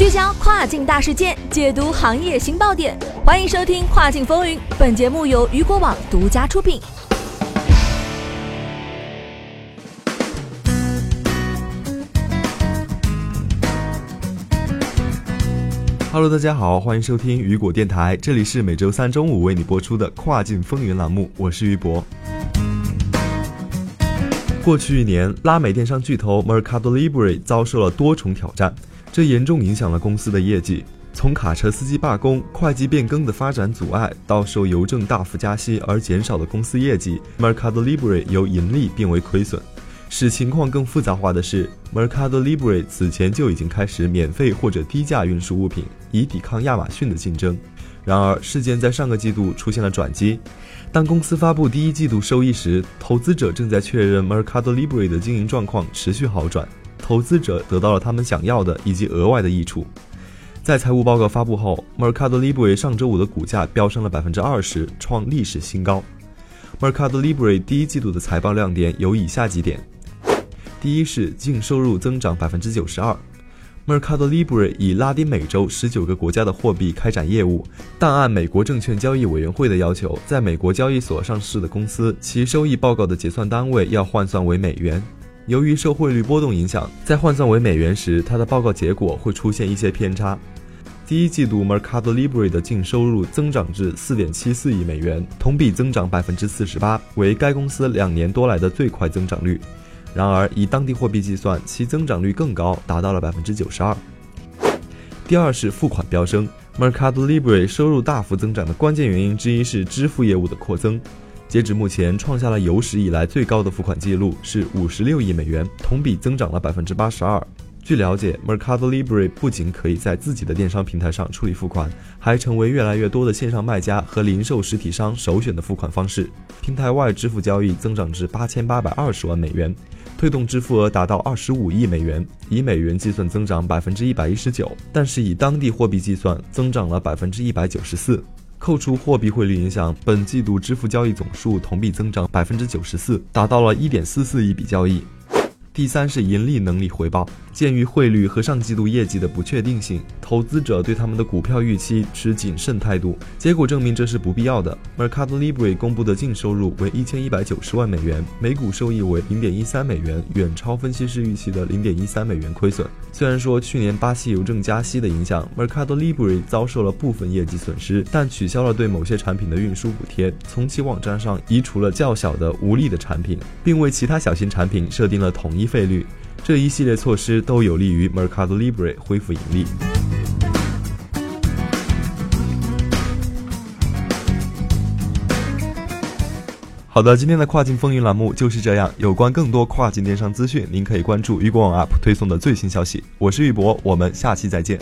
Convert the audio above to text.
聚焦跨境大事件，解读行业新爆点，欢迎收听《跨境风云》。本节目由雨果网独家出品。Hello，大家好，欢迎收听雨果电台，这里是每周三中午为你播出的《跨境风云》栏目，我是于博。过去一年，拉美电商巨头 Mercado Libre 遭受了多重挑战，这严重影响了公司的业绩。从卡车司机罢工、会计变更的发展阻碍，到受邮政大幅加息而减少的公司业绩，Mercado Libre 由盈利变为亏损。使情况更复杂化的是，Mercado Libre 此前就已经开始免费或者低价运输物品，以抵抗亚马逊的竞争。然而，事件在上个季度出现了转机。当公司发布第一季度收益时，投资者正在确认 Mercado Libre 的经营状况持续好转，投资者得到了他们想要的以及额外的益处。在财务报告发布后，Mercado Libre 上周五的股价飙升了百分之二十，创历史新高。Mercado Libre 第一季度的财报亮点有以下几点：第一是净收入增长百分之九十二。Mercado Libre 以拉丁美洲十九个国家的货币开展业务，但按美国证券交易委员会的要求，在美国交易所上市的公司，其收益报告的结算单位要换算为美元。由于受汇率波动影响，在换算为美元时，它的报告结果会出现一些偏差。第一季度 Mercado Libre 的净收入增长至四点七四亿美元，同比增长百分之四十八，为该公司两年多来的最快增长率。然而，以当地货币计算，其增长率更高，达到了百分之九十二。第二是付款飙升，Mercado Libre 收入大幅增长的关键原因之一是支付业务的扩增。截止目前，创下了有史以来最高的付款记录，是五十六亿美元，同比增长了百分之八十二。据了解，Mercado Libre 不仅可以在自己的电商平台上处理付款，还成为越来越多的线上卖家和零售实体商首选的付款方式。平台外支付交易增长至八千八百二十万美元，推动支付额达到二十五亿美元，以美元计算增长百分之一百一十九，但是以当地货币计算增长了百分之一百九十四。扣除货币汇率影响，本季度支付交易总数同比增长百分之九十四，达到了一点四四亿笔交易。第三是盈利能力回报。鉴于汇率和上季度业绩的不确定性，投资者对他们的股票预期持谨慎态度。结果证明这是不必要的。Mercado Libre 公布的净收入为一千一百九十万美元，每股收益为零点一三美元，远超分析师预期的零点一三美元亏损。虽然说去年巴西邮政加息的影响，Mercado Libre 遭受了部分业绩损失，但取消了对某些产品的运输补贴，从其网站上移除了较小的无利的产品，并为其他小型产品设定了统一费率。这一系列措施都有利于 Mercado Libre 恢复盈利。好的，今天的跨境风云栏目就是这样。有关更多跨境电商资讯，您可以关注雨果网 App 推送的最新消息。我是玉博，我们下期再见。